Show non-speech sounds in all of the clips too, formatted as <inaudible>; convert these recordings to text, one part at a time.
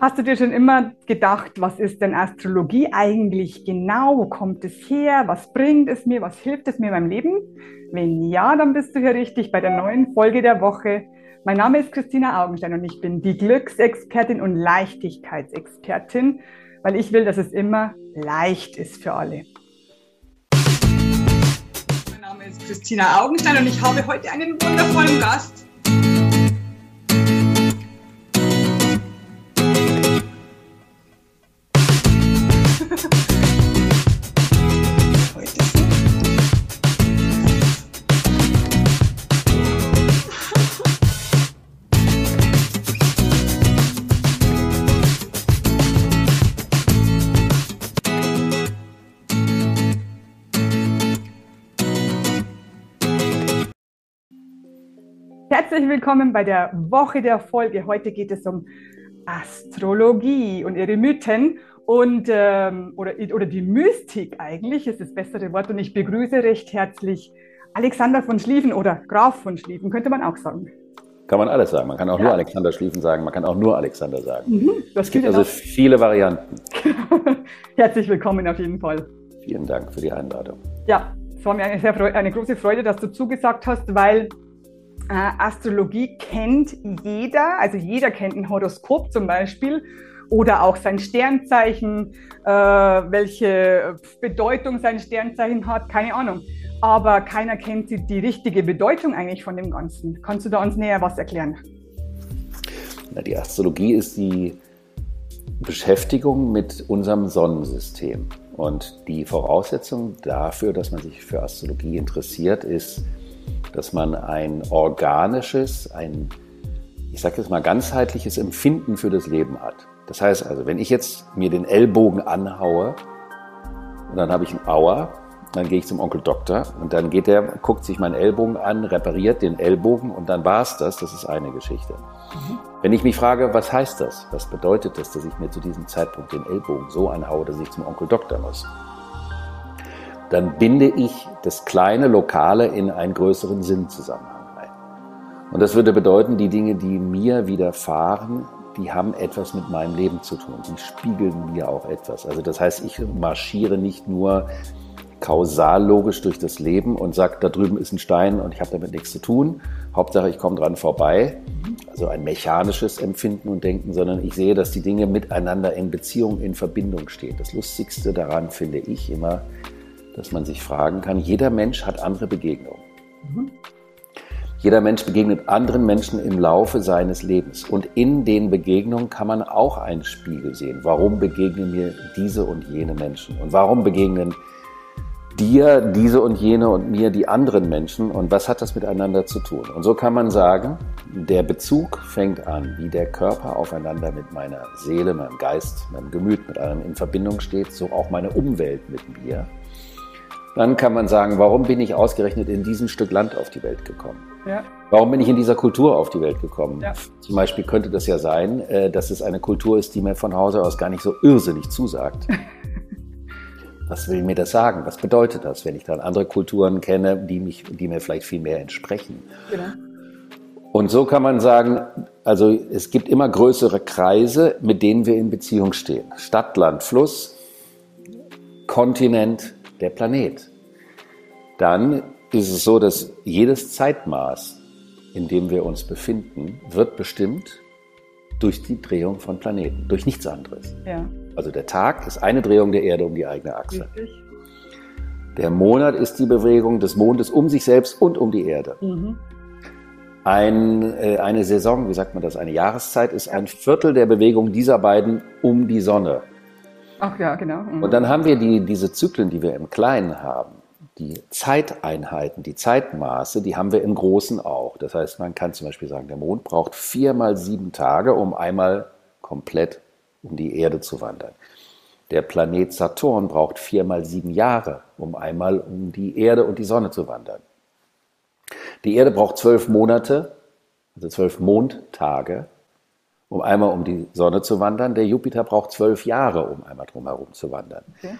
Hast du dir schon immer gedacht, was ist denn Astrologie eigentlich genau? Wo kommt es her? Was bringt es mir? Was hilft es mir in meinem Leben? Wenn ja, dann bist du hier richtig bei der neuen Folge der Woche. Mein Name ist Christina Augenstein und ich bin die Glücksexpertin und Leichtigkeitsexpertin, weil ich will, dass es immer leicht ist für alle. Mein Name ist Christina Augenstein und ich habe heute einen wundervollen Gast. Herzlich willkommen bei der Woche der Folge. Heute geht es um Astrologie und ihre Mythen und ähm, oder, oder die Mystik eigentlich ist das bessere Wort. Und ich begrüße recht herzlich Alexander von Schlieffen oder Graf von Schlieffen, könnte man auch sagen. Kann man alles sagen. Man kann auch ja. nur Alexander Schlieffen sagen, man kann auch nur Alexander sagen. Mhm, es gibt also viele Varianten. <laughs> Herzlich willkommen auf jeden Fall. Vielen Dank für die Einladung. Ja, es war mir eine, sehr, eine große Freude, dass du zugesagt hast, weil Astrologie kennt jeder, also jeder kennt ein Horoskop zum Beispiel oder auch sein Sternzeichen, äh, welche Bedeutung sein Sternzeichen hat, keine Ahnung. Aber keiner kennt die, die richtige Bedeutung eigentlich von dem Ganzen. Kannst du da uns näher was erklären? Na, die Astrologie ist die Beschäftigung mit unserem Sonnensystem. Und die Voraussetzung dafür, dass man sich für Astrologie interessiert, ist, dass man ein organisches, ein, ich sage jetzt mal, ganzheitliches Empfinden für das Leben hat. Das heißt also, wenn ich jetzt mir den Ellbogen anhaue und dann habe ich einen Auer, dann gehe ich zum Onkel Doktor und dann geht der, guckt sich meinen Ellbogen an, repariert den Ellbogen und dann war es das. Das ist eine Geschichte. Mhm. Wenn ich mich frage, was heißt das? Was bedeutet das, dass ich mir zu diesem Zeitpunkt den Ellbogen so anhaue, dass ich zum Onkel Doktor muss? Dann binde ich das kleine Lokale in einen größeren Sinnzusammenhang ein. Und das würde bedeuten, die Dinge, die mir widerfahren, die haben etwas mit meinem Leben zu tun. Die spiegeln mir auch etwas. Also das heißt, ich marschiere nicht nur kausal logisch durch das Leben und sage, da drüben ist ein Stein und ich habe damit nichts zu tun. Hauptsache, ich komme dran vorbei. Also ein mechanisches Empfinden und Denken, sondern ich sehe, dass die Dinge miteinander in Beziehung, in Verbindung stehen. Das Lustigste daran finde ich immer, dass man sich fragen kann, jeder Mensch hat andere Begegnungen. Mhm. Jeder Mensch begegnet anderen Menschen im Laufe seines Lebens. Und in den Begegnungen kann man auch einen Spiegel sehen. Warum begegnen mir diese und jene Menschen? Und warum begegnen dir diese und jene und mir die anderen Menschen? Und was hat das miteinander zu tun? Und so kann man sagen, der Bezug fängt an, wie der Körper aufeinander mit meiner Seele, meinem Geist, meinem Gemüt mit einem in Verbindung steht, so auch meine Umwelt mit mir. Dann kann man sagen, warum bin ich ausgerechnet in diesem Stück Land auf die Welt gekommen? Ja. Warum bin ich in dieser Kultur auf die Welt gekommen? Ja. Zum Beispiel könnte das ja sein, äh, dass es eine Kultur ist, die mir von Hause aus gar nicht so irrsinnig zusagt. <laughs> Was will mir das sagen? Was bedeutet das, wenn ich dann andere Kulturen kenne, die, mich, die mir vielleicht viel mehr entsprechen? Genau. Und so kann man sagen, also es gibt immer größere Kreise, mit denen wir in Beziehung stehen. Stadt, Land, Fluss, Kontinent, der Planet. Dann ist es so, dass jedes Zeitmaß, in dem wir uns befinden, wird bestimmt durch die Drehung von Planeten, durch nichts anderes. Ja. Also der Tag ist eine Drehung der Erde um die eigene Achse. Richtig. Der Monat ist die Bewegung des Mondes um sich selbst und um die Erde. Mhm. Ein, äh, eine Saison, wie sagt man das, eine Jahreszeit ist ein Viertel der Bewegung dieser beiden um die Sonne. Ach ja, genau. Mhm. Und dann haben wir die, diese Zyklen, die wir im Kleinen haben. Die Zeiteinheiten, die Zeitmaße, die haben wir im Großen auch. Das heißt, man kann zum Beispiel sagen, der Mond braucht viermal sieben Tage, um einmal komplett um die Erde zu wandern. Der Planet Saturn braucht viermal sieben Jahre, um einmal um die Erde und die Sonne zu wandern. Die Erde braucht zwölf Monate, also zwölf Mondtage, um einmal um die Sonne zu wandern. Der Jupiter braucht zwölf Jahre, um einmal drumherum zu wandern. Okay.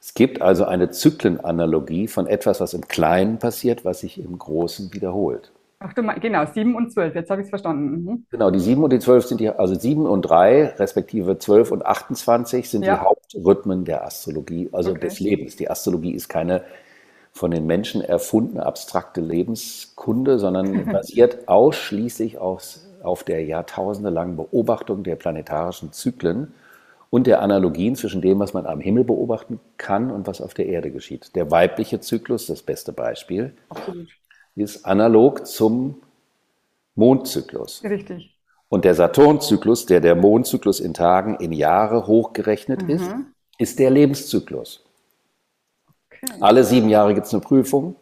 Es gibt also eine Zyklenanalogie von etwas, was im Kleinen passiert, was sich im Großen wiederholt. Ach du, genau, 7 und 12, jetzt habe ich es verstanden. Mhm. Genau, die 7 und die 12 sind die, also 7 und 3, respektive 12 und 28 sind ja. die Hauptrhythmen der Astrologie, also okay. des Lebens. Die Astrologie ist keine von den Menschen erfundene abstrakte Lebenskunde, sondern <laughs> basiert ausschließlich aus, auf der jahrtausendelangen Beobachtung der planetarischen Zyklen und der Analogien zwischen dem, was man am Himmel beobachten kann und was auf der Erde geschieht. Der weibliche Zyklus, das beste Beispiel, Absolut. ist analog zum Mondzyklus. Richtig. Und der Saturnzyklus, der der Mondzyklus in Tagen, in Jahre hochgerechnet mhm. ist, ist der Lebenszyklus. Alle sieben Jahre gibt es eine Prüfung,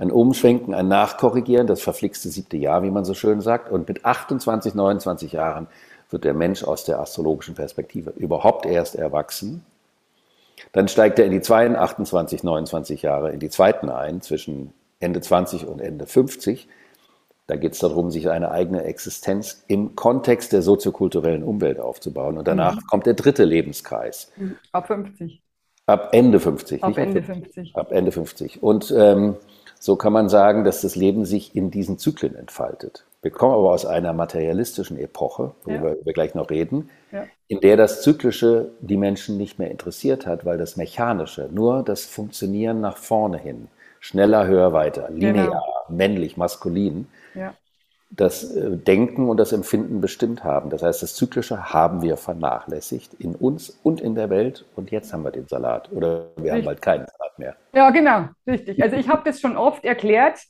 ein Umschwenken, ein Nachkorrigieren, das verflixte siebte Jahr, wie man so schön sagt. Und mit 28, 29 Jahren wird der Mensch aus der astrologischen Perspektive überhaupt erst erwachsen. Dann steigt er in die zweiten 28, 29 Jahre, in die zweiten ein, zwischen Ende 20 und Ende 50. Da geht es darum, sich eine eigene Existenz im Kontext der soziokulturellen Umwelt aufzubauen. Und danach mhm. kommt der dritte Lebenskreis. Ab 50. Ab Ende 50. Ab Ende 50. Ab Ende 50. Und ähm, so kann man sagen, dass das Leben sich in diesen Zyklen entfaltet. Wir kommen aber aus einer materialistischen Epoche, worüber ja. wir gleich noch reden, ja. in der das Zyklische die Menschen nicht mehr interessiert hat, weil das Mechanische, nur das Funktionieren nach vorne hin, schneller, höher, weiter, linear, genau. männlich, maskulin, ja das äh, Denken und das Empfinden bestimmt haben. Das heißt, das Zyklische haben wir vernachlässigt in uns und in der Welt und jetzt haben wir den Salat oder wir richtig. haben bald keinen Salat mehr. Ja, genau, richtig. Also ich habe das schon oft erklärt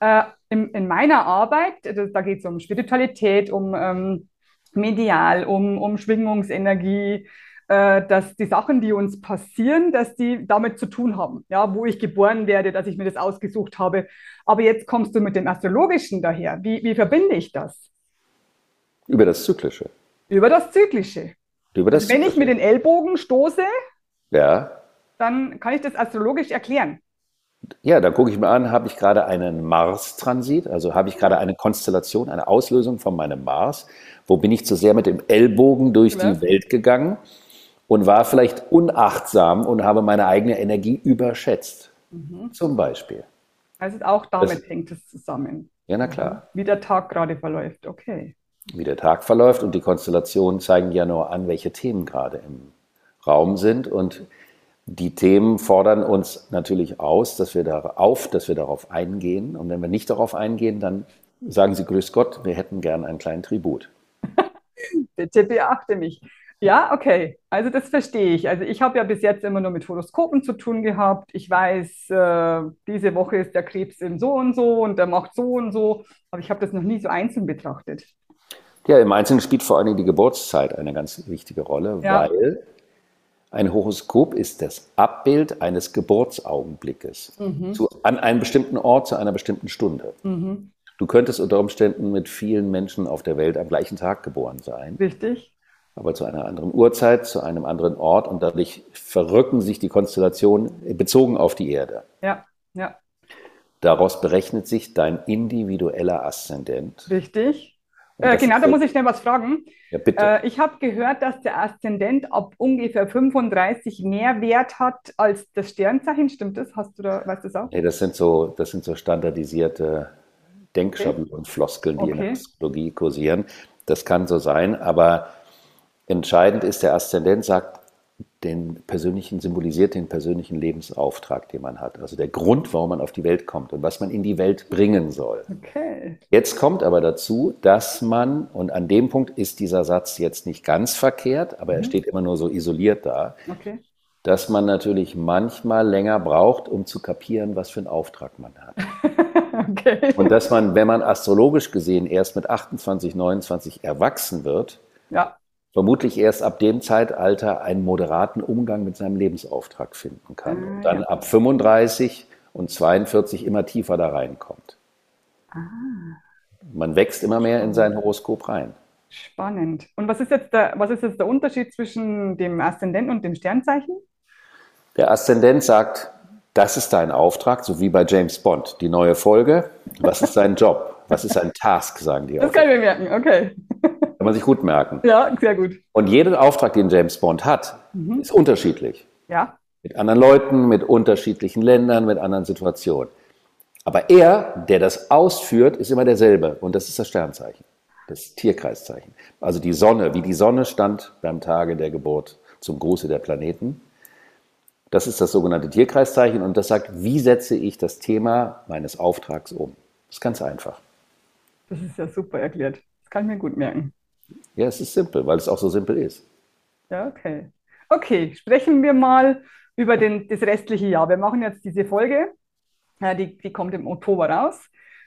äh, in, in, meiner Arbeit. Da geht es um Spiritualität, um ähm, Medial, um, um Schwingungsenergie, äh, dass die Sachen, die uns passieren, dass die damit zu tun haben, ja, wo ich geboren werde, dass ich mir das ausgesucht habe. Aber jetzt kommst du mit dem Astrologischen daher. Wie, wie verbinde ich das? Über das Zyklische. Über das Zyklische. Über das Wenn ich mit den Ellbogen stoße, ja. dann kann ich das astrologisch erklären. Ja, da gucke ich mir an, habe ich gerade einen Mars-Transit, also habe ich gerade eine Konstellation, eine Auslösung von meinem Mars. Wo bin ich zu sehr mit dem Ellbogen durch ja. die Welt gegangen? Und war vielleicht unachtsam und habe meine eigene Energie überschätzt. Mhm. Zum Beispiel. Also auch damit das, hängt es zusammen. Ja, na klar. Wie der Tag gerade verläuft, okay. Wie der Tag verläuft und die Konstellationen zeigen ja nur an, welche Themen gerade im Raum sind und die Themen fordern uns natürlich aus, dass wir darauf, dass wir darauf eingehen. Und wenn wir nicht darauf eingehen, dann sagen sie, grüß Gott, wir hätten gern einen kleinen Tribut. <laughs> Bitte beachte mich. Ja, okay. Also das verstehe ich. Also ich habe ja bis jetzt immer nur mit Horoskopen zu tun gehabt. Ich weiß, äh, diese Woche ist der Krebs im so und so und der macht so und so. Aber ich habe das noch nie so einzeln betrachtet. Ja, im Einzelnen spielt vor allen Dingen die Geburtszeit eine ganz wichtige Rolle, ja. weil ein Horoskop ist das Abbild eines Geburtsaugenblickes mhm. zu, an einem bestimmten Ort zu einer bestimmten Stunde. Mhm. Du könntest unter Umständen mit vielen Menschen auf der Welt am gleichen Tag geboren sein. Richtig aber zu einer anderen Uhrzeit, zu einem anderen Ort und dadurch verrücken sich die Konstellationen bezogen auf die Erde. Ja, ja. Daraus berechnet sich dein individueller Aszendent. Richtig. Äh, genau, da muss ich schnell was fragen. Ja, bitte. Äh, ich habe gehört, dass der Aszendent ab ungefähr 35 mehr Wert hat als das Sternzeichen. Stimmt das? Hast du da, weißt du das auch? Nee, das sind so, das sind so standardisierte Denkschablonen und Floskeln, die okay. in der Astrologie kursieren. Das kann so sein, aber Entscheidend ist, der Aszendent sagt, den persönlichen, symbolisiert den persönlichen Lebensauftrag, den man hat. Also der Grund, warum man auf die Welt kommt und was man in die Welt bringen soll. Okay. Jetzt kommt aber dazu, dass man, und an dem Punkt ist dieser Satz jetzt nicht ganz verkehrt, aber mhm. er steht immer nur so isoliert da, okay. dass man natürlich manchmal länger braucht, um zu kapieren, was für einen Auftrag man hat. <laughs> okay. Und dass man, wenn man astrologisch gesehen erst mit 28, 29 erwachsen wird, ja vermutlich erst ab dem Zeitalter einen moderaten Umgang mit seinem Lebensauftrag finden kann ah, und dann ja. ab 35 und 42 immer tiefer da reinkommt. Ah. Man wächst immer mehr in sein Horoskop rein. Spannend. Und was ist jetzt der, was ist jetzt der Unterschied zwischen dem Aszendent und dem Sternzeichen? Der Aszendent sagt, das ist dein Auftrag, so wie bei James Bond. Die neue Folge, was ist dein Job? Was ist ein Task, sagen die. Das kann ich mir merken, okay. Kann man sich gut merken. Ja, sehr gut. Und jeden Auftrag, den James Bond hat, mhm. ist unterschiedlich. Ja. Mit anderen Leuten, mit unterschiedlichen Ländern, mit anderen Situationen. Aber er, der das ausführt, ist immer derselbe und das ist das Sternzeichen, das Tierkreiszeichen. Also die Sonne, wie die Sonne stand beim Tage der Geburt zum Gruße der Planeten. Das ist das sogenannte Tierkreiszeichen und das sagt, wie setze ich das Thema meines Auftrags um. Das ist ganz einfach. Das ist ja super erklärt. Das kann ich mir gut merken. Ja, es ist simpel, weil es auch so simpel ist. Ja, okay. Okay, sprechen wir mal über den, das restliche Jahr. Wir machen jetzt diese Folge, ja, die, die kommt im Oktober raus.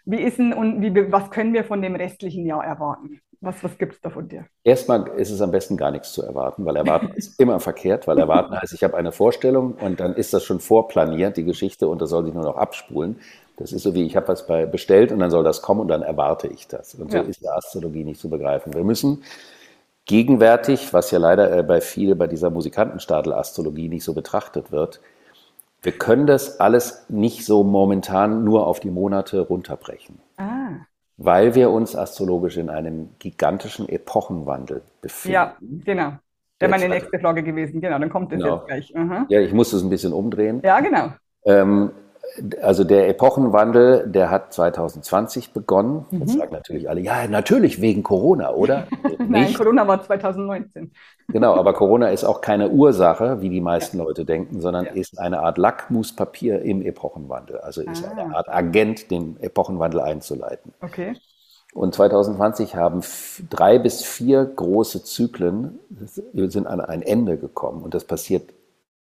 Wie ist denn und wie, was können wir von dem restlichen Jahr erwarten? Was, was gibt es da von dir? Erstmal ist es am besten gar nichts zu erwarten, weil erwarten ist <laughs> immer verkehrt, weil erwarten heißt, ich habe eine Vorstellung und dann ist das schon vorplaniert, die Geschichte, und das soll sich nur noch abspulen. Das ist so wie, ich habe was bei bestellt und dann soll das kommen und dann erwarte ich das. Und so ja. ist die Astrologie nicht zu begreifen. Wir müssen gegenwärtig, was ja leider äh, bei viel bei dieser Musikantenstadel-Astrologie nicht so betrachtet wird, wir können das alles nicht so momentan nur auf die Monate runterbrechen. Ah. Weil wir uns astrologisch in einem gigantischen Epochenwandel befinden. Ja, genau. Wäre meine nächste Frage gewesen. Genau, dann kommt das genau. jetzt gleich. Mhm. Ja, ich muss das ein bisschen umdrehen. Ja, genau. Ähm, also der Epochenwandel, der hat 2020 begonnen. Mhm. Jetzt sagen natürlich alle, ja, natürlich wegen Corona, oder? <laughs> Nein, Corona war 2019. Genau, aber Corona ist auch keine Ursache, wie die meisten Leute denken, sondern ja. ist eine Art Lackmuspapier im Epochenwandel. Also ist ah. eine Art Agent, den Epochenwandel einzuleiten. Okay. Und 2020 haben drei bis vier große Zyklen sind an ein Ende gekommen. Und das passiert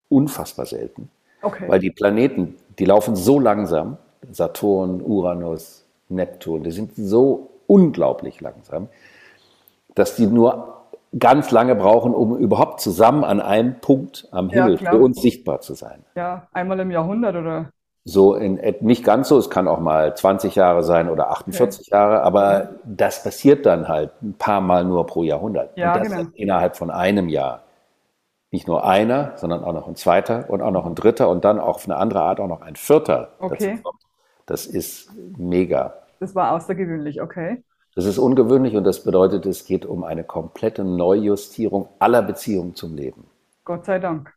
unfassbar selten. Okay. Weil die Planeten, die laufen so langsam, Saturn, Uranus, Neptun, die sind so unglaublich langsam, dass die nur ganz lange brauchen, um überhaupt zusammen an einem Punkt am Himmel ja, für uns sichtbar zu sein. Ja, einmal im Jahrhundert oder? So in, nicht ganz so, es kann auch mal 20 Jahre sein oder 48 okay. Jahre, aber das passiert dann halt ein paar Mal nur pro Jahrhundert. Ja, und das genau. innerhalb von einem Jahr nicht nur einer, sondern auch noch ein zweiter und auch noch ein dritter und dann auch auf eine andere Art auch noch ein vierter okay. Das ist mega. Das war außergewöhnlich, okay. Das ist ungewöhnlich und das bedeutet, es geht um eine komplette Neujustierung aller Beziehungen zum Leben. Auch sei Dank.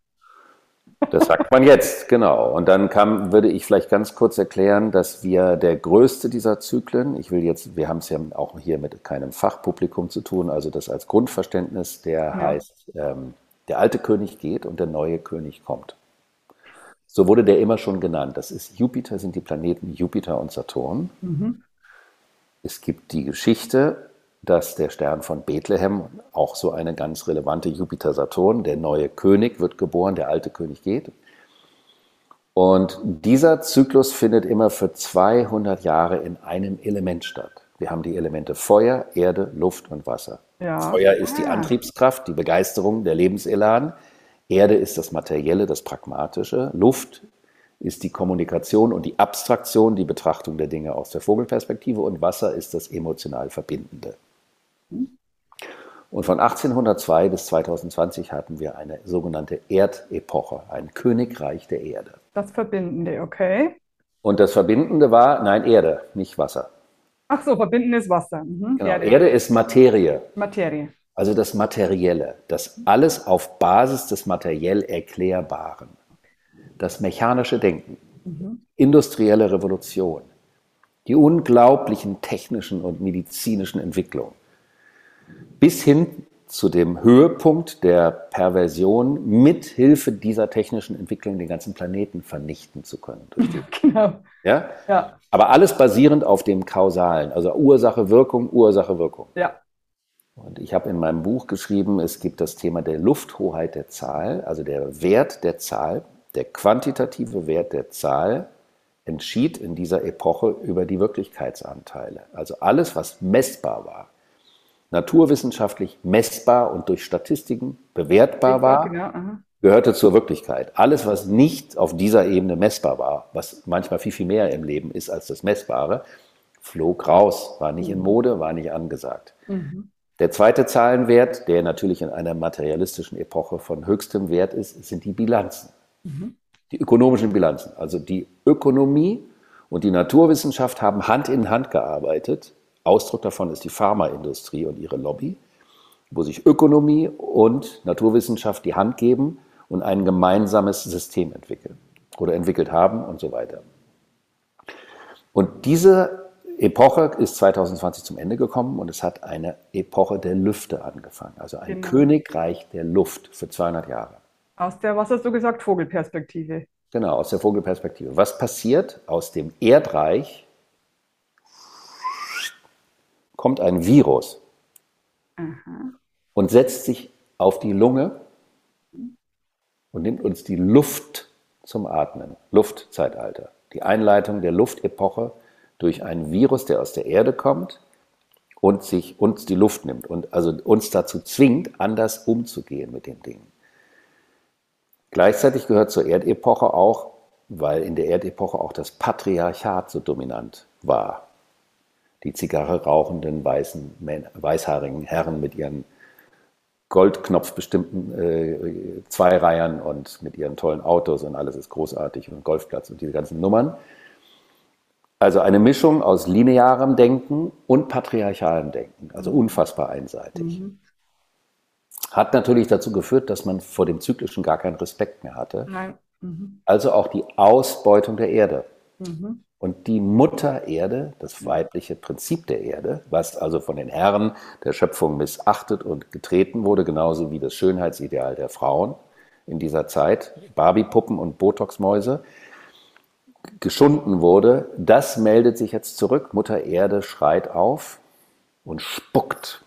Das sagt man jetzt, <laughs> genau. Und dann kam, würde ich vielleicht ganz kurz erklären, dass wir der größte dieser Zyklen, ich will jetzt, wir haben es ja auch hier mit keinem Fachpublikum zu tun, also das als Grundverständnis, der ja. heißt ähm, der alte König geht und der neue König kommt. So wurde der immer schon genannt. Das ist Jupiter, sind die Planeten Jupiter und Saturn. Mhm. Es gibt die Geschichte, dass der Stern von Bethlehem, auch so eine ganz relevante Jupiter-Saturn, der neue König wird geboren, der alte König geht. Und dieser Zyklus findet immer für 200 Jahre in einem Element statt. Wir haben die Elemente Feuer, Erde, Luft und Wasser. Ja. Feuer ist die ah. Antriebskraft, die Begeisterung, der Lebenselan. Erde ist das Materielle, das Pragmatische. Luft ist die Kommunikation und die Abstraktion, die Betrachtung der Dinge aus der Vogelperspektive. Und Wasser ist das emotional Verbindende. Und von 1802 bis 2020 hatten wir eine sogenannte Erdepoche, ein Königreich der Erde. Das Verbindende, okay. Und das Verbindende war, nein, Erde, nicht Wasser. Ach so, verbindendes Wasser. Mhm. Genau. Erde. Erde ist Materie. Materie. Also das Materielle, das alles auf Basis des materiell Erklärbaren. Das mechanische Denken, mhm. industrielle Revolution, die unglaublichen technischen und medizinischen Entwicklungen, bis hin zu dem Höhepunkt der Perversion, mit Hilfe dieser technischen Entwicklung den ganzen Planeten vernichten zu können. <laughs> genau. Ja? ja. Aber alles basierend auf dem Kausalen, also Ursache, Wirkung, Ursache, Wirkung. Ja. Und ich habe in meinem Buch geschrieben, es gibt das Thema der Lufthoheit der Zahl, also der Wert der Zahl, der quantitative Wert der Zahl entschied in dieser Epoche über die Wirklichkeitsanteile. Also alles, was messbar war, naturwissenschaftlich messbar und durch Statistiken bewertbar war, genau, gehörte zur Wirklichkeit. Alles, was nicht auf dieser Ebene messbar war, was manchmal viel, viel mehr im Leben ist als das Messbare, flog raus, war nicht in mhm. Mode, war nicht angesagt. Mhm. Der zweite Zahlenwert, der natürlich in einer materialistischen Epoche von höchstem Wert ist, sind die Bilanzen. Mhm. Die ökonomischen Bilanzen. Also die Ökonomie und die Naturwissenschaft haben Hand in Hand gearbeitet. Ausdruck davon ist die Pharmaindustrie und ihre Lobby, wo sich Ökonomie und Naturwissenschaft die Hand geben und ein gemeinsames System entwickeln oder entwickelt haben und so weiter. Und diese Epoche ist 2020 zum Ende gekommen und es hat eine Epoche der Lüfte angefangen. Also ein genau. Königreich der Luft für 200 Jahre. Aus der, was hast du gesagt, Vogelperspektive. Genau, aus der Vogelperspektive. Was passiert aus dem Erdreich? Kommt ein Virus Aha. und setzt sich auf die Lunge und nimmt uns die Luft zum Atmen. Luftzeitalter. Die Einleitung der Luftepoche durch einen Virus, der aus der Erde kommt und sich uns die Luft nimmt und also uns dazu zwingt, anders umzugehen mit den Dingen. Gleichzeitig gehört zur Erdepoche auch, weil in der Erdepoche auch das Patriarchat so dominant war. Die Zigarre rauchenden weißen, weißhaarigen Herren mit ihren goldknopfbestimmten äh, Zweireihern und mit ihren tollen Autos und alles ist großartig und Golfplatz und diese ganzen Nummern. Also eine Mischung aus linearem Denken und patriarchalem Denken, also unfassbar einseitig. Mhm. Hat natürlich dazu geführt, dass man vor dem Zyklischen gar keinen Respekt mehr hatte. Mhm. Also auch die Ausbeutung der Erde. Mhm. Und die Mutter Erde, das weibliche Prinzip der Erde, was also von den Herren der Schöpfung missachtet und getreten wurde, genauso wie das Schönheitsideal der Frauen in dieser Zeit, Barbiepuppen und Botoxmäuse, geschunden wurde, das meldet sich jetzt zurück. Mutter Erde schreit auf und spuckt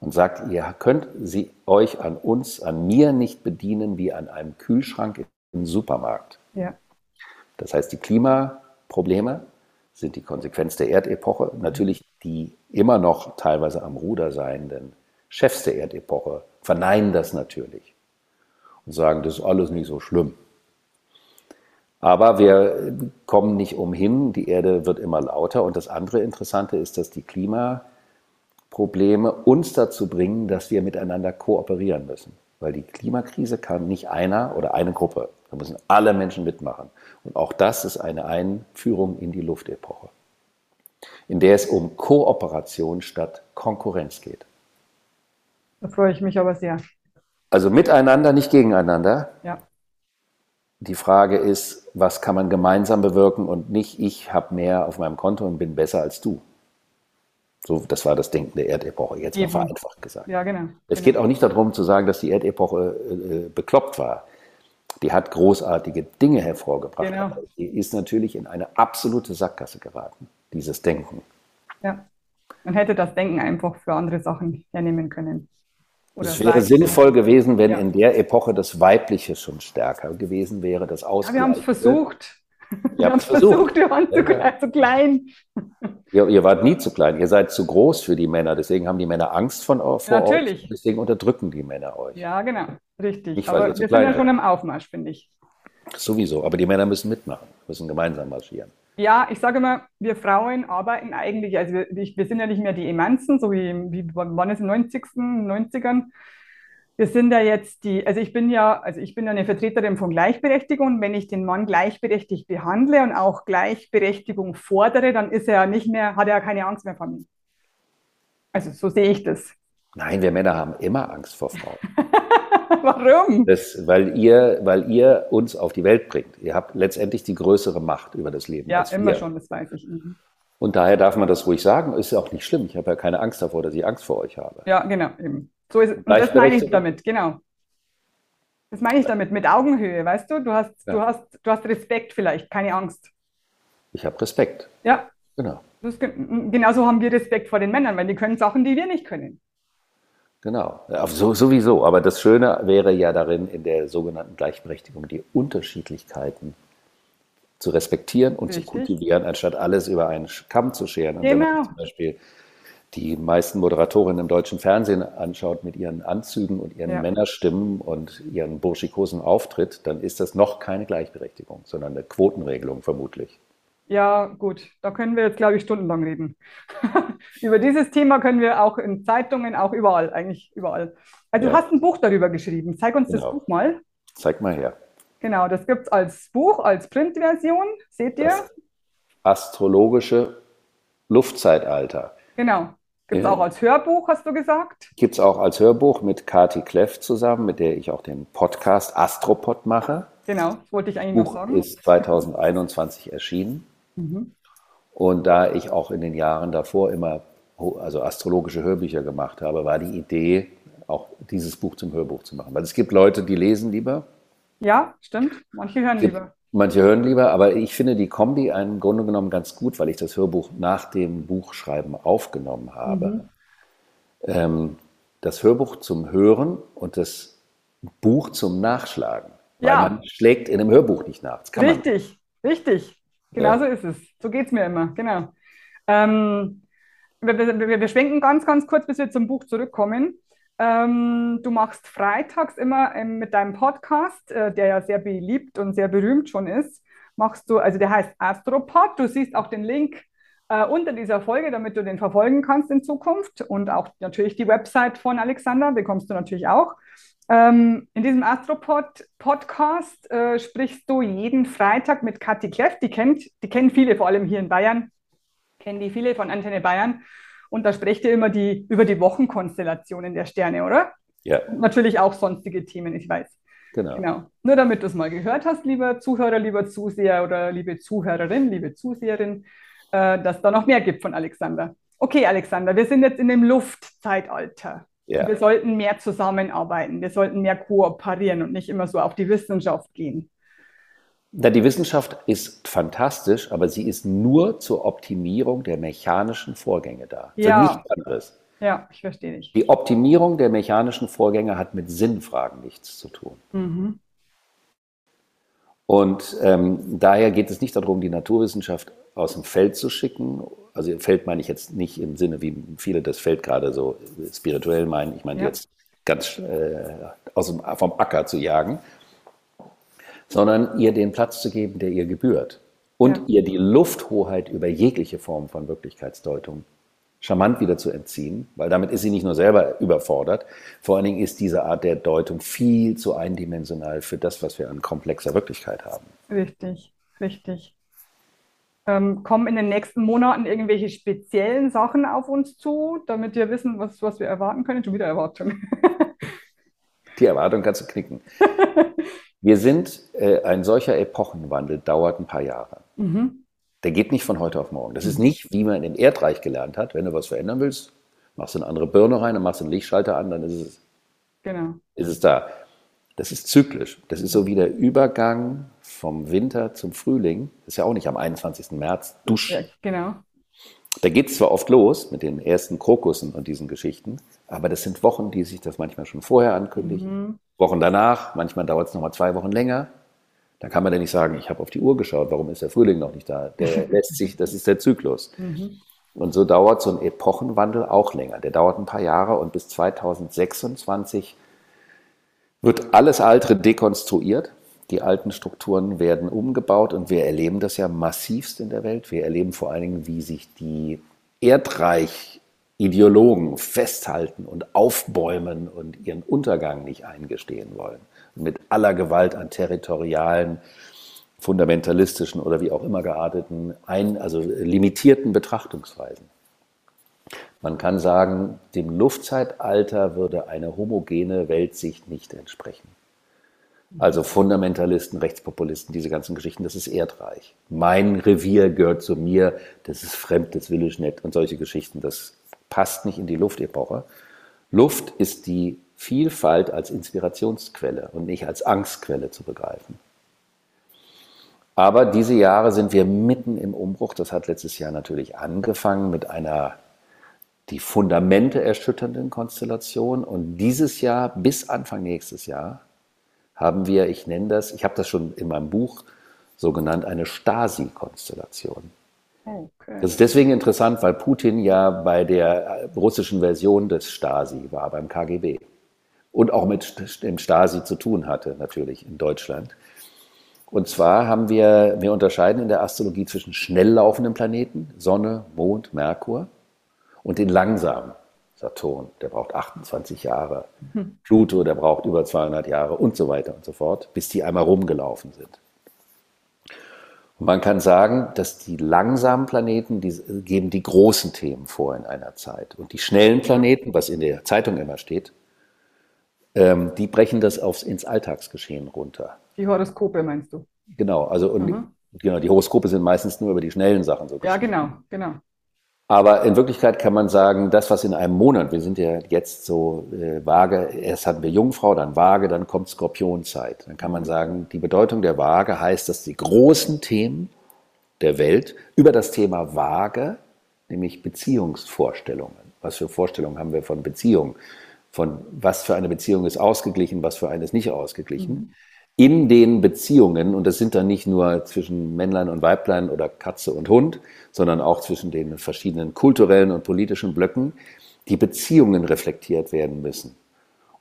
und sagt, ihr könnt sie euch an uns, an mir nicht bedienen wie an einem Kühlschrank im Supermarkt. Ja. Das heißt, die Klimaprobleme sind die Konsequenz der Erdepoche. Natürlich die immer noch teilweise am Ruder seienden Chefs der Erdepoche verneinen das natürlich und sagen, das ist alles nicht so schlimm. Aber wir kommen nicht umhin, die Erde wird immer lauter. Und das andere Interessante ist, dass die Klimaprobleme uns dazu bringen, dass wir miteinander kooperieren müssen. Weil die Klimakrise kann nicht einer oder eine Gruppe. Da müssen alle Menschen mitmachen. Und auch das ist eine Einführung in die Luftepoche, in der es um Kooperation statt Konkurrenz geht. Da freue ich mich aber sehr. Also miteinander, nicht gegeneinander. Ja. Die Frage ist, was kann man gemeinsam bewirken und nicht, ich habe mehr auf meinem Konto und bin besser als du. So, das war das Denken der Erdepoche, jetzt mal vereinfacht gesagt. Ja, genau. Es genau. geht auch nicht darum zu sagen, dass die Erdepoche äh, bekloppt war. Die hat großartige Dinge hervorgebracht. Genau. Aber sie ist natürlich in eine absolute Sackgasse geraten, dieses Denken. Ja, man hätte das Denken einfach für andere Sachen hernehmen können. es wäre sinnvoll gewesen, wenn ja. in der Epoche das Weibliche schon stärker gewesen wäre, das Ausgleich. Ja, wir haben es versucht. Wir haben es versucht. wir waren zu, ja. zu klein. Ja, ihr wart nie zu klein, ihr seid zu groß für die Männer, deswegen haben die Männer Angst von, vor Natürlich. euch. Deswegen unterdrücken die Männer euch. Ja, genau, richtig. Nicht, aber wir sind ja schon im Aufmarsch, finde ich. Sowieso, aber die Männer müssen mitmachen, müssen gemeinsam marschieren. Ja, ich sage immer, wir Frauen arbeiten eigentlich, also wir, wir sind ja nicht mehr die Emanzen, so wie, wie wann es in den 90 90ern. Wir sind ja jetzt die, also ich bin ja, also ich bin ja eine Vertreterin von Gleichberechtigung. Wenn ich den Mann gleichberechtigt behandle und auch Gleichberechtigung fordere, dann ist er ja nicht mehr, hat er ja keine Angst mehr vor mir. Also so sehe ich das. Nein, wir Männer haben immer Angst vor Frauen. <laughs> Warum? Das, weil, ihr, weil ihr uns auf die Welt bringt. Ihr habt letztendlich die größere Macht über das Leben. Ja, immer wir. schon, das weiß ich. Mhm. Und daher darf man das ruhig sagen, ist ja auch nicht schlimm. Ich habe ja keine Angst davor, dass ich Angst vor euch habe. Ja, genau, eben. So ist, und das meine ich damit, genau. Das meine ich damit, mit Augenhöhe, weißt du? Du hast, ja. du hast, du hast Respekt vielleicht, keine Angst. Ich habe Respekt. Ja. Genau. Das, genauso haben wir Respekt vor den Männern, weil die können Sachen, die wir nicht können. Genau, so, sowieso. Aber das Schöne wäre ja darin, in der sogenannten Gleichberechtigung die Unterschiedlichkeiten zu respektieren und Richtig. zu kultivieren, anstatt alles über einen Kamm zu scheren. Und genau. wenn man zum Beispiel die meisten Moderatorinnen im deutschen Fernsehen anschaut mit ihren Anzügen und ihren ja. Männerstimmen und ihren burschikosen Auftritt, dann ist das noch keine Gleichberechtigung, sondern eine Quotenregelung vermutlich. Ja, gut, da können wir jetzt, glaube ich, stundenlang reden. <laughs> Über dieses Thema können wir auch in Zeitungen, auch überall, eigentlich überall. Also ja. du hast ein Buch darüber geschrieben. Zeig uns genau. das Buch mal. Zeig mal her. Genau, das gibt es als Buch, als Printversion. Seht ihr? Das astrologische Luftzeitalter. Genau. Gibt es auch als Hörbuch, hast du gesagt? Gibt es auch als Hörbuch mit Kati Kleff zusammen, mit der ich auch den Podcast Astropod mache. Genau, wollte ich eigentlich Buch noch sagen. ist 2021 erschienen. Mhm. Und da ich auch in den Jahren davor immer also astrologische Hörbücher gemacht habe, war die Idee, auch dieses Buch zum Hörbuch zu machen. Weil es gibt Leute, die lesen lieber. Ja, stimmt. Manche hören lieber. Manche hören lieber, aber ich finde die Kombi im Grunde genommen ganz gut, weil ich das Hörbuch nach dem Buchschreiben aufgenommen habe. Mhm. Ähm, das Hörbuch zum Hören und das Buch zum Nachschlagen. Ja. Weil man schlägt in einem Hörbuch nicht nach. richtig, man. richtig. Genau ja. so ist es. So geht es mir immer, genau. Ähm, wir, wir, wir, schwenken ganz, ganz kurz, bis wir zum Buch zurückkommen. Ähm, du machst freitags immer ähm, mit deinem Podcast, äh, der ja sehr beliebt und sehr berühmt schon ist, machst du, also der heißt Astropod. Du siehst auch den Link äh, unter dieser Folge, damit du den verfolgen kannst in Zukunft. Und auch natürlich die Website von Alexander bekommst du natürlich auch. Ähm, in diesem Astropod-Podcast äh, sprichst du jeden Freitag mit Kathi Kleff. Die kennt, die kennen viele, vor allem hier in Bayern, kennen die viele von Antenne Bayern. Und da sprecht ihr immer die, über die Wochenkonstellationen der Sterne, oder? Ja. Und natürlich auch sonstige Themen, ich weiß. Genau. genau. Nur damit du es mal gehört hast, lieber Zuhörer, lieber Zuseher oder liebe Zuhörerin, liebe Zuseherin, äh, dass da noch mehr gibt von Alexander. Okay, Alexander, wir sind jetzt in dem Luftzeitalter. Ja. Wir sollten mehr zusammenarbeiten, wir sollten mehr kooperieren und nicht immer so auf die Wissenschaft gehen. Na, die Wissenschaft ist fantastisch, aber sie ist nur zur Optimierung der mechanischen Vorgänge da. Ja. Für nichts anderes. Ja, ich verstehe dich. Die Optimierung der mechanischen Vorgänge hat mit Sinnfragen nichts zu tun. Mhm. Und ähm, daher geht es nicht darum, die Naturwissenschaft aus dem Feld zu schicken. Also Feld meine ich jetzt nicht im Sinne, wie viele das Feld gerade so spirituell meinen. Ich meine ja. jetzt ganz äh, aus dem, vom Acker zu jagen, sondern ihr den Platz zu geben, der ihr gebührt. Und ja. ihr die Lufthoheit über jegliche Form von Wirklichkeitsdeutung charmant wieder zu entziehen, weil damit ist sie nicht nur selber überfordert, vor allen Dingen ist diese Art der Deutung viel zu eindimensional für das, was wir an komplexer Wirklichkeit haben. Richtig, richtig. Ähm, kommen in den nächsten Monaten irgendwelche speziellen Sachen auf uns zu, damit wir wissen, was, was wir erwarten können? Schon wieder Erwartungen. Die Erwartung kannst du knicken. <laughs> Wir sind, äh, ein solcher Epochenwandel dauert ein paar Jahre. Mhm. Der geht nicht von heute auf morgen. Das ist mhm. nicht, wie man im Erdreich gelernt hat. Wenn du was verändern willst, machst du eine andere Birne rein, dann machst einen Lichtschalter an, dann ist es, genau. ist es da. Das ist zyklisch. Das ist so wie der Übergang vom Winter zum Frühling. Das ist ja auch nicht am 21. März. Dusch. Ja, genau. Da geht es zwar oft los mit den ersten Krokussen und diesen Geschichten, aber das sind Wochen, die sich das manchmal schon vorher ankündigen. Mhm. Wochen danach, manchmal dauert es nochmal zwei Wochen länger. Da kann man ja nicht sagen, ich habe auf die Uhr geschaut, warum ist der Frühling noch nicht da? Der <laughs> lässt sich, das ist der Zyklus. Mhm. Und so dauert so ein Epochenwandel auch länger. Der dauert ein paar Jahre und bis 2026 wird alles Alte dekonstruiert. Die alten Strukturen werden umgebaut und wir erleben das ja massivst in der Welt. Wir erleben vor allen Dingen, wie sich die Erdreich-Ideologen festhalten und aufbäumen und ihren Untergang nicht eingestehen wollen mit aller Gewalt an territorialen, fundamentalistischen oder wie auch immer gearteten, ein, also limitierten Betrachtungsweisen. Man kann sagen, dem Luftzeitalter würde eine homogene Weltsicht nicht entsprechen. Also Fundamentalisten, Rechtspopulisten, diese ganzen Geschichten, das ist Erdreich. Mein Revier gehört zu mir, das ist fremd, das will ich nicht und solche Geschichten, das passt nicht in die Luftepoche. Luft ist die Vielfalt als Inspirationsquelle und nicht als Angstquelle zu begreifen. Aber diese Jahre sind wir mitten im Umbruch. Das hat letztes Jahr natürlich angefangen mit einer die Fundamente erschütternden Konstellation. Und dieses Jahr bis Anfang nächstes Jahr haben wir, ich nenne das, ich habe das schon in meinem Buch so genannt, eine Stasi-Konstellation. Okay. Das ist deswegen interessant, weil Putin ja bei der russischen Version des Stasi war, beim KGB und auch mit dem Stasi zu tun hatte, natürlich in Deutschland. Und zwar haben wir, wir unterscheiden in der Astrologie zwischen schnell laufenden Planeten, Sonne, Mond, Merkur, und den langsamen, Saturn, der braucht 28 Jahre, mhm. Pluto, der braucht über 200 Jahre und so weiter und so fort, bis die einmal rumgelaufen sind. Und man kann sagen, dass die langsamen Planeten, die geben die großen Themen vor in einer Zeit. Und die schnellen Planeten, was in der Zeitung immer steht, ähm, die brechen das aufs, ins Alltagsgeschehen runter. Die Horoskope meinst du? Genau, also und mhm. Genau, die Horoskope sind meistens nur über die schnellen Sachen so. Ja, genau, genau. Aber in Wirklichkeit kann man sagen, das, was in einem Monat, wir sind ja jetzt so äh, vage, erst hatten wir Jungfrau, dann Waage, dann kommt Skorpionzeit. Dann kann man sagen, die Bedeutung der Waage heißt, dass die großen Themen der Welt über das Thema Waage, nämlich Beziehungsvorstellungen, was für Vorstellungen haben wir von Beziehungen, von was für eine Beziehung ist ausgeglichen, was für eine ist nicht ausgeglichen, mhm in den Beziehungen, und das sind dann nicht nur zwischen Männlein und Weiblein oder Katze und Hund, sondern auch zwischen den verschiedenen kulturellen und politischen Blöcken, die Beziehungen reflektiert werden müssen.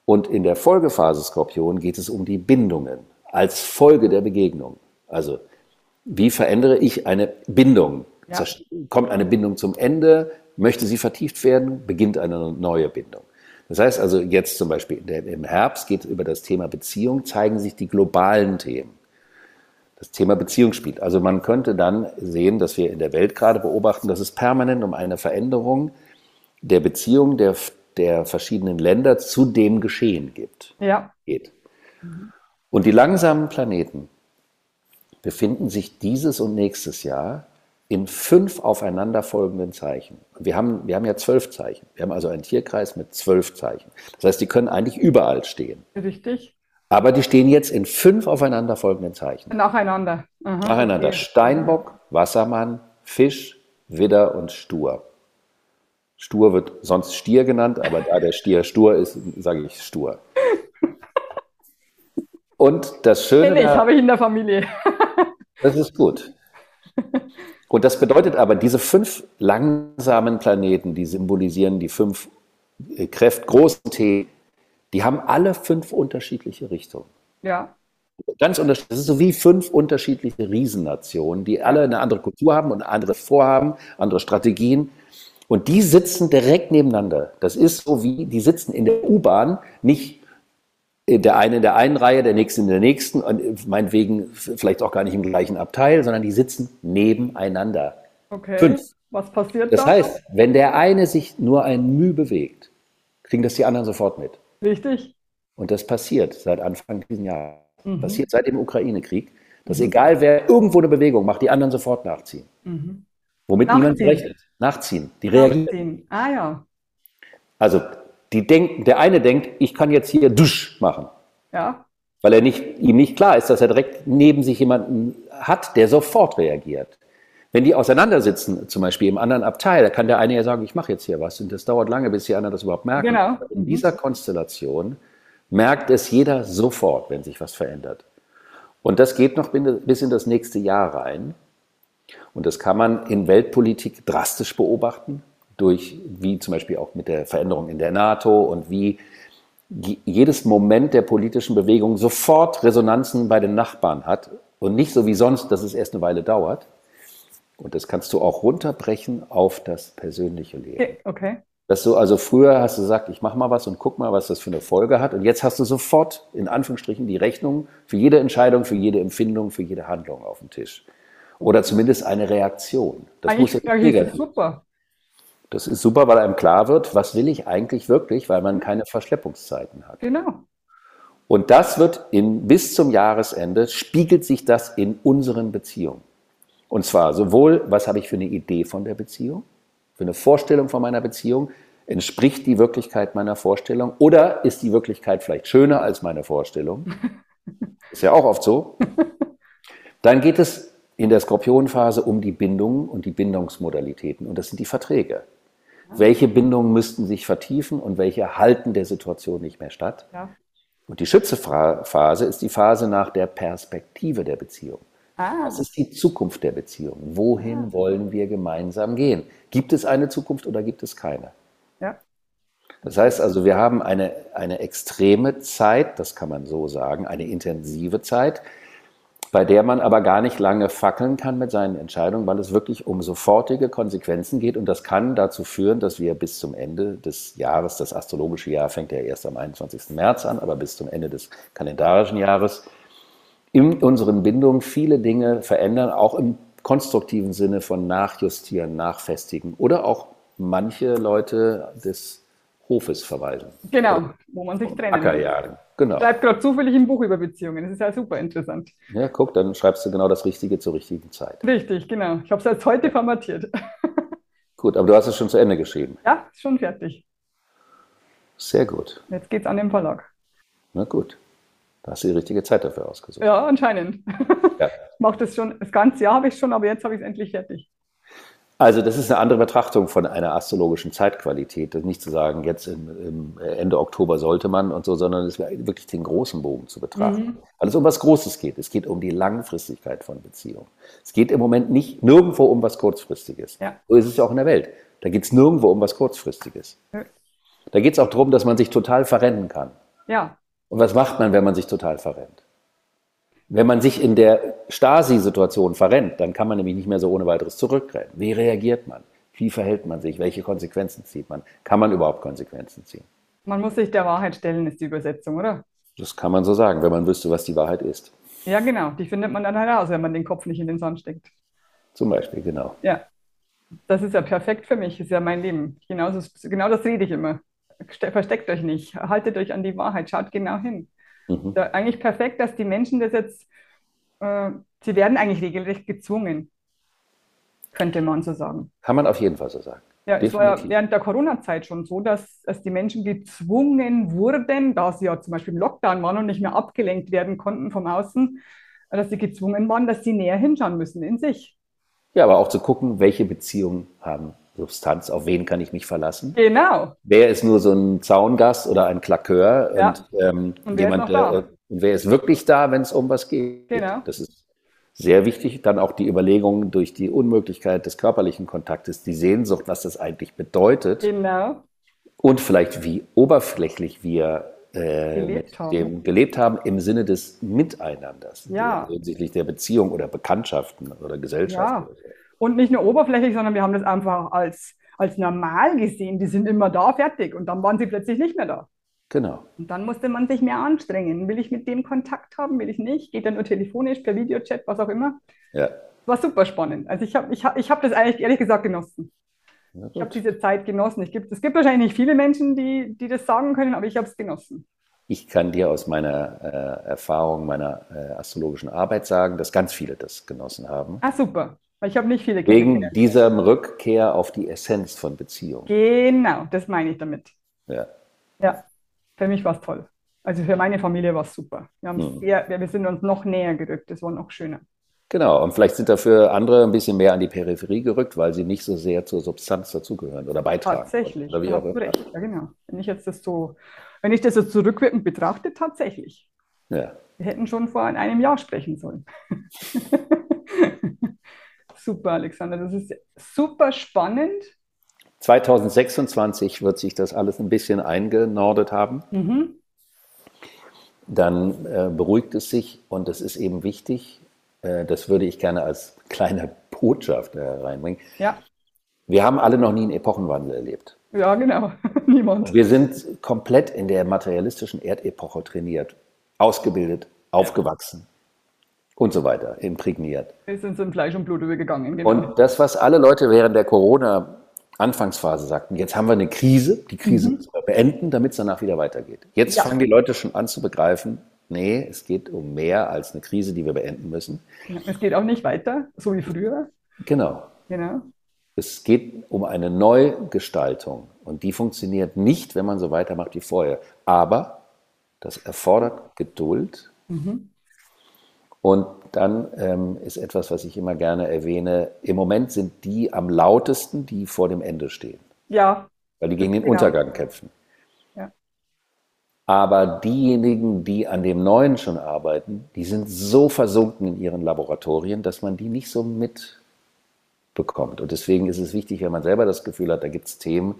Und in der Folgephase Skorpion geht es um die Bindungen als Folge der Begegnung. Also, wie verändere ich eine Bindung? Ja. Kommt eine Bindung zum Ende? Möchte sie vertieft werden? Beginnt eine neue Bindung. Das heißt also jetzt zum Beispiel im Herbst geht über das Thema Beziehung, zeigen sich die globalen Themen. Das Thema Beziehung spielt. Also man könnte dann sehen, dass wir in der Welt gerade beobachten, dass es permanent um eine Veränderung der Beziehung der, der verschiedenen Länder zu dem Geschehen gibt. Ja. Geht. Und die langsamen Planeten befinden sich dieses und nächstes Jahr in fünf aufeinanderfolgenden Zeichen. Wir haben, wir haben ja zwölf Zeichen. Wir haben also einen Tierkreis mit zwölf Zeichen. Das heißt, die können eigentlich überall stehen. Richtig. Aber die stehen jetzt in fünf aufeinanderfolgenden Zeichen. Nacheinander. Aha, Nacheinander. Okay. Steinbock, Wassermann, Fisch, Widder und Stur. Stur wird sonst Stier genannt, aber da der Stier stur ist, sage ich Stur. Und das Schöne. Ich habe ich in der Familie. das ist gut. <laughs> Und das bedeutet aber, diese fünf langsamen Planeten, die symbolisieren die fünf äh, Kräfte, großen T, die haben alle fünf unterschiedliche Richtungen. Ja. Ganz unterschiedlich. Das ist so wie fünf unterschiedliche Riesennationen, die alle eine andere Kultur haben und andere Vorhaben, andere Strategien. Und die sitzen direkt nebeneinander. Das ist so wie, die sitzen in der U-Bahn nicht der eine in der einen Reihe, der nächste in der nächsten und meinetwegen vielleicht auch gar nicht im gleichen Abteil, sondern die sitzen nebeneinander. Okay. Fünf. Was passiert das da? Das heißt, wenn der eine sich nur ein Mühe bewegt, kriegen das die anderen sofort mit. Richtig. Und das passiert seit Anfang dieses Jahres. Mhm. Passiert seit dem Ukraine-Krieg, dass mhm. egal wer irgendwo eine Bewegung macht, die anderen sofort nachziehen. Mhm. Womit nachziehen. niemand rechnet. Nachziehen. Die reagieren. Nachziehen. Ah ja. Also die denken, der eine denkt, ich kann jetzt hier Dusch machen. Ja. Weil er nicht, ihm nicht klar ist, dass er direkt neben sich jemanden hat, der sofort reagiert. Wenn die auseinandersitzen, zum Beispiel im anderen Abteil, da kann der eine ja sagen, ich mache jetzt hier was. Und das dauert lange, bis die anderen das überhaupt merken. Genau. In dieser Konstellation merkt es jeder sofort, wenn sich was verändert. Und das geht noch bis in das nächste Jahr rein. Und das kann man in Weltpolitik drastisch beobachten durch, wie zum Beispiel auch mit der Veränderung in der NATO und wie jedes Moment der politischen Bewegung sofort Resonanzen bei den Nachbarn hat und nicht so wie sonst, dass es erst eine Weile dauert. Und das kannst du auch runterbrechen auf das persönliche Leben. Okay. Dass du also früher hast du gesagt, ich mach mal was und guck mal, was das für eine Folge hat. Und jetzt hast du sofort in Anführungsstrichen die Rechnung für jede Entscheidung, für jede Empfindung, für jede Handlung auf dem Tisch. Oder zumindest eine Reaktion. Das Eigentlich muss ja nicht super. Das ist super, weil einem klar wird, was will ich eigentlich wirklich, weil man keine Verschleppungszeiten hat. Genau. Und das wird in, bis zum Jahresende, spiegelt sich das in unseren Beziehungen. Und zwar sowohl, was habe ich für eine Idee von der Beziehung, für eine Vorstellung von meiner Beziehung, entspricht die Wirklichkeit meiner Vorstellung oder ist die Wirklichkeit vielleicht schöner als meine Vorstellung? <laughs> Ist ja auch oft so. Dann geht es in der Skorpionphase um die Bindungen und die Bindungsmodalitäten und das sind die Verträge. Welche Bindungen müssten sich vertiefen und welche halten der Situation nicht mehr statt? Ja. Und die Schützephase ist die Phase nach der Perspektive der Beziehung. Ah. Das ist die Zukunft der Beziehung. Wohin ah. wollen wir gemeinsam gehen? Gibt es eine Zukunft oder gibt es keine? Ja. Das heißt also, wir haben eine, eine extreme Zeit, das kann man so sagen, eine intensive Zeit, bei der man aber gar nicht lange fackeln kann mit seinen Entscheidungen, weil es wirklich um sofortige Konsequenzen geht. Und das kann dazu führen, dass wir bis zum Ende des Jahres, das astrologische Jahr fängt ja erst am 21. März an, aber bis zum Ende des kalendarischen Jahres, in unseren Bindungen viele Dinge verändern, auch im konstruktiven Sinne von Nachjustieren, Nachfestigen oder auch manche Leute des Hofes verweisen. Genau, wo man sich trennen Ackerjagen. Genau. Schreibt gerade zufällig ein Buch über Beziehungen. Das ist ja super interessant. Ja, guck, dann schreibst du genau das Richtige zur richtigen Zeit. Richtig, genau. Ich habe es jetzt heute formatiert. <laughs> Gut, aber du hast es schon zu Ende geschrieben. Ja, schon fertig. Sehr gut. Jetzt geht es an den Verlag. Na gut. Da hast du die richtige Zeit dafür ausgesucht. Ja, anscheinend. Ja. <laughs> Ich mache das schon, das ganze Jahr habe ich schon, aber jetzt habe ich es endlich fertig. Also das ist eine andere Betrachtung von einer astrologischen Zeitqualität. Das nicht zu sagen, jetzt im, Ende Oktober sollte man und so, sondern es wirklich den großen Bogen zu betrachten. Mhm. Weil es um was Großes geht. Es geht um die Langfristigkeit von Beziehungen. Es geht im Moment nicht nirgendwo um was Kurzfristiges. Ja. So ist es ja auch in der Welt. Da geht es nirgendwo um was Kurzfristiges. Da geht es auch darum, dass man sich total verrennen kann. Ja. Und was macht man, wenn man sich total verrennt? Wenn man sich in der Stasi-Situation verrennt, dann kann man nämlich nicht mehr so ohne weiteres zurückrennen. Wie reagiert man? Wie verhält man sich? Welche Konsequenzen zieht man? Kann man überhaupt Konsequenzen ziehen? Man muss sich der Wahrheit stellen, ist die Übersetzung, oder? Das kann man so sagen, wenn man wüsste, was die Wahrheit ist. Ja, genau. Die findet man dann heraus, wenn man den Kopf nicht in den Sand steckt. Zum Beispiel, genau. Ja. Das ist ja perfekt für mich, das ist ja mein Leben. Genauso, genau das rede ich immer. Versteckt euch nicht, haltet euch an die Wahrheit, schaut genau hin. Mhm. Da, eigentlich perfekt, dass die Menschen das jetzt, äh, sie werden eigentlich regelrecht gezwungen, könnte man so sagen. Kann man auf jeden Fall so sagen. Ja, es war ja während der Corona-Zeit schon so, dass, dass die Menschen gezwungen wurden, da sie ja zum Beispiel im Lockdown waren und nicht mehr abgelenkt werden konnten vom Außen, dass sie gezwungen waren, dass sie näher hinschauen müssen in sich. Ja, aber auch zu gucken, welche Beziehungen haben Substanz, auf wen kann ich mich verlassen? Genau. Wer ist nur so ein Zaungast oder ein Klakeur? Ja. Und, ähm, und, wer jemand, äh, und wer ist wirklich da, wenn es um was geht? Genau. Das ist sehr wichtig. Dann auch die Überlegung durch die Unmöglichkeit des körperlichen Kontaktes, die Sehnsucht, was das eigentlich bedeutet. Genau. Und vielleicht wie oberflächlich wir äh, gelebt, haben. Dem, gelebt haben im Sinne des Miteinanders. Ja. Hinsichtlich der Beziehung oder Bekanntschaften oder Gesellschaft. Ja. Und nicht nur oberflächlich, sondern wir haben das einfach als, als normal gesehen. Die sind immer da, fertig. Und dann waren sie plötzlich nicht mehr da. Genau. Und dann musste man sich mehr anstrengen. Will ich mit dem Kontakt haben? Will ich nicht? Geht er nur telefonisch, per Videochat, was auch immer? Ja. War super spannend. Also ich habe ich hab, ich hab das eigentlich ehrlich gesagt genossen. Ja, ich habe diese Zeit genossen. Ich gibt, es gibt wahrscheinlich nicht viele Menschen, die, die das sagen können, aber ich habe es genossen. Ich kann dir aus meiner äh, Erfahrung, meiner äh, astrologischen Arbeit sagen, dass ganz viele das genossen haben. Ah, super. Ich habe nicht viele Wegen dieser Rückkehr auf die Essenz von Beziehungen. Genau, das meine ich damit. Ja. Ja, für mich war es toll. Also für meine Familie war es super. Wir, hm. sehr, wir sind uns noch näher gerückt. Das war noch schöner. Genau, und vielleicht sind dafür andere ein bisschen mehr an die Peripherie gerückt, weil sie nicht so sehr zur Substanz dazugehören oder beitragen. Tatsächlich, oder wie auch recht. Ja, genau. Wenn ich jetzt das so, wenn ich das so zurückwirkend betrachte, tatsächlich. Ja. Wir hätten schon vor einem Jahr sprechen sollen. <laughs> Super, Alexander. Das ist super spannend. 2026 wird sich das alles ein bisschen eingenordet haben. Mhm. Dann äh, beruhigt es sich und es ist eben wichtig, äh, das würde ich gerne als kleine Botschaft äh, reinbringen. Ja. Wir haben alle noch nie einen Epochenwandel erlebt. Ja, genau. <laughs> Niemand. Wir sind komplett in der materialistischen Erdepoche trainiert, ausgebildet, aufgewachsen und so weiter, imprägniert. Wir sind in Fleisch und Blut übergegangen. Genau. Und das, was alle Leute während der Corona-Anfangsphase sagten, jetzt haben wir eine Krise, die Krise mhm. müssen wir beenden, damit es danach wieder weitergeht. Jetzt ja. fangen die Leute schon an zu begreifen, nee, es geht um mehr als eine Krise, die wir beenden müssen. Es geht auch nicht weiter, so wie früher. Genau. Genau. Es geht um eine Neugestaltung und die funktioniert nicht, wenn man so weitermacht wie vorher. Aber das erfordert Geduld. Mhm. Und dann ähm, ist etwas, was ich immer gerne erwähne, im Moment sind die am lautesten, die vor dem Ende stehen. Ja. Weil die gegen den genau. Untergang kämpfen. Ja. Aber diejenigen, die an dem Neuen schon arbeiten, die sind so versunken in ihren Laboratorien, dass man die nicht so mitbekommt. Und deswegen ist es wichtig, wenn man selber das Gefühl hat, da gibt es Themen,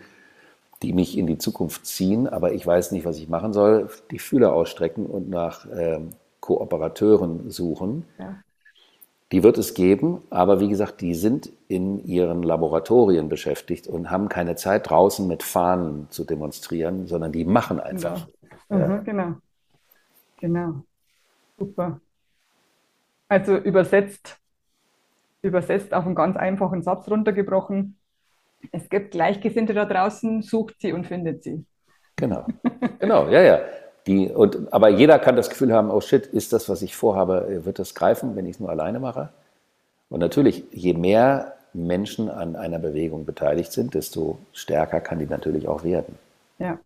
die mich in die Zukunft ziehen, aber ich weiß nicht, was ich machen soll, die Fühler ausstrecken und nach ähm, Kooperateuren suchen. Ja. Die wird es geben, aber wie gesagt, die sind in ihren Laboratorien beschäftigt und haben keine Zeit draußen mit Fahnen zu demonstrieren, sondern die machen einfach. Genau. Mhm, genau. genau. Super. Also übersetzt, übersetzt auf einen ganz einfachen Satz runtergebrochen. Es gibt Gleichgesinnte da draußen, sucht sie und findet sie. Genau, <laughs> genau, ja, ja. Die, und, aber jeder kann das Gefühl haben, oh shit, ist das, was ich vorhabe, wird das greifen, wenn ich es nur alleine mache? Und natürlich, je mehr Menschen an einer Bewegung beteiligt sind, desto stärker kann die natürlich auch werden. Ja.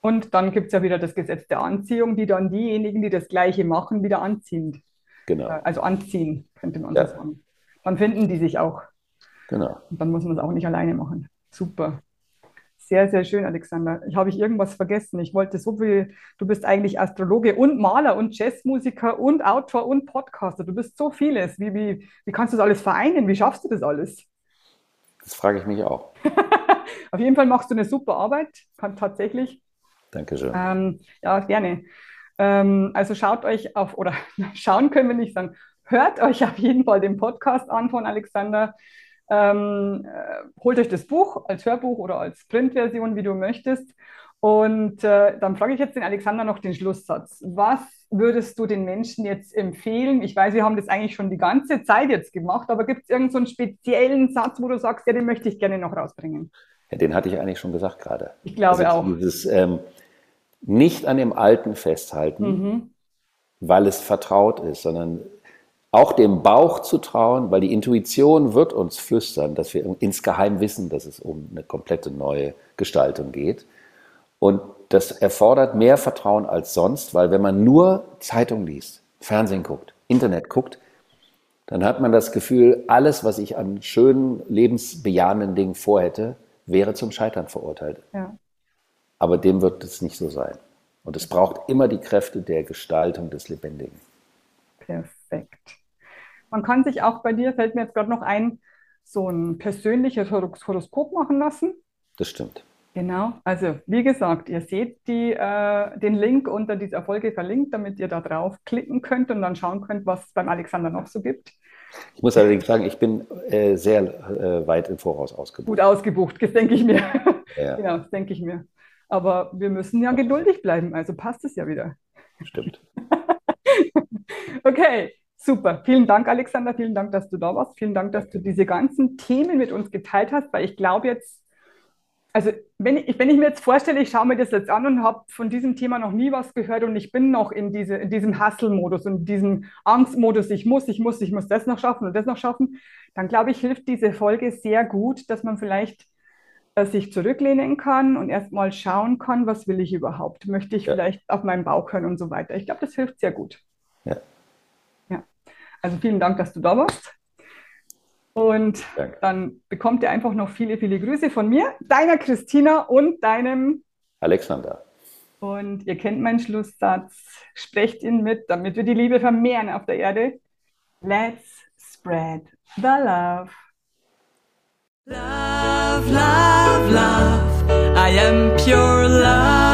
Und dann gibt es ja wieder das Gesetz der Anziehung, die dann diejenigen, die das Gleiche machen, wieder anziehen. Genau. Äh, also anziehen, könnte man ja. so sagen. Dann finden die sich auch. Genau. Und dann muss man es auch nicht alleine machen. Super. Sehr, sehr schön, Alexander. Ich habe ich irgendwas vergessen. Ich wollte so viel. Du bist eigentlich Astrologe und Maler und Jazzmusiker und Autor und Podcaster. Du bist so vieles. Wie, wie, wie kannst du das alles vereinen? Wie schaffst du das alles? Das frage ich mich auch. <laughs> Auf jeden Fall machst du eine super Arbeit. Kann tatsächlich. Dankeschön. Ähm, ja, gerne. Ähm, also schaut euch auf, oder <laughs> schauen können wir nicht sagen, hört euch auf jeden Fall den Podcast an von Alexander. Ähm, äh, holt euch das Buch als Hörbuch oder als Printversion, wie du möchtest. Und äh, dann frage ich jetzt den Alexander noch den Schlusssatz. Was würdest du den Menschen jetzt empfehlen? Ich weiß, wir haben das eigentlich schon die ganze Zeit jetzt gemacht, aber gibt es irgendeinen so speziellen Satz, wo du sagst, ja, den möchte ich gerne noch rausbringen? Ja, den hatte ich eigentlich schon gesagt gerade. Ich glaube also auch. Dieses ähm, nicht an dem Alten festhalten, mhm. weil es vertraut ist, sondern auch dem Bauch zu trauen, weil die Intuition wird uns flüstern, dass wir insgeheim wissen, dass es um eine komplette neue Gestaltung geht. Und das erfordert mehr Vertrauen als sonst, weil wenn man nur Zeitung liest, Fernsehen guckt, Internet guckt, dann hat man das Gefühl, alles, was ich an schönen, lebensbejahenden Dingen vorhätte, wäre zum Scheitern verurteilt. Ja. Aber dem wird es nicht so sein. Und es braucht immer die Kräfte der Gestaltung des Lebendigen. Perfekt. Man kann sich auch bei dir, fällt mir jetzt gerade noch ein, so ein persönliches Horoskop machen lassen. Das stimmt. Genau, also wie gesagt, ihr seht die, äh, den Link unter dieser Folge verlinkt, damit ihr da drauf klicken könnt und dann schauen könnt, was es beim Alexander noch so gibt. Ich muss allerdings sagen, ich bin äh, sehr äh, weit im Voraus ausgebucht. Gut ausgebucht, das denke ich mir. Ja. <laughs> genau, das denke ich mir. Aber wir müssen ja geduldig bleiben, also passt es ja wieder. Stimmt. <laughs> okay, Super. Vielen Dank, Alexander. Vielen Dank, dass du da warst. Vielen Dank, dass du diese ganzen Themen mit uns geteilt hast, weil ich glaube jetzt, also wenn ich, wenn ich mir jetzt vorstelle, ich schaue mir das jetzt an und habe von diesem Thema noch nie was gehört und ich bin noch in, diese, in diesem Hustle-Modus und diesem Angstmodus, ich muss, ich muss, ich muss das noch schaffen und das noch schaffen, dann glaube ich, hilft diese Folge sehr gut, dass man vielleicht äh, sich zurücklehnen kann und erstmal schauen kann, was will ich überhaupt? Möchte ich ja. vielleicht auf meinen Bauch hören und so weiter. Ich glaube, das hilft sehr gut. Ja. Also vielen Dank, dass du da warst. Und Danke. dann bekommt ihr einfach noch viele, viele Grüße von mir, deiner Christina und deinem Alexander. Und ihr kennt meinen Schlusssatz. Sprecht ihn mit, damit wir die Liebe vermehren auf der Erde. Let's spread the love. Love, love, love. I am pure love.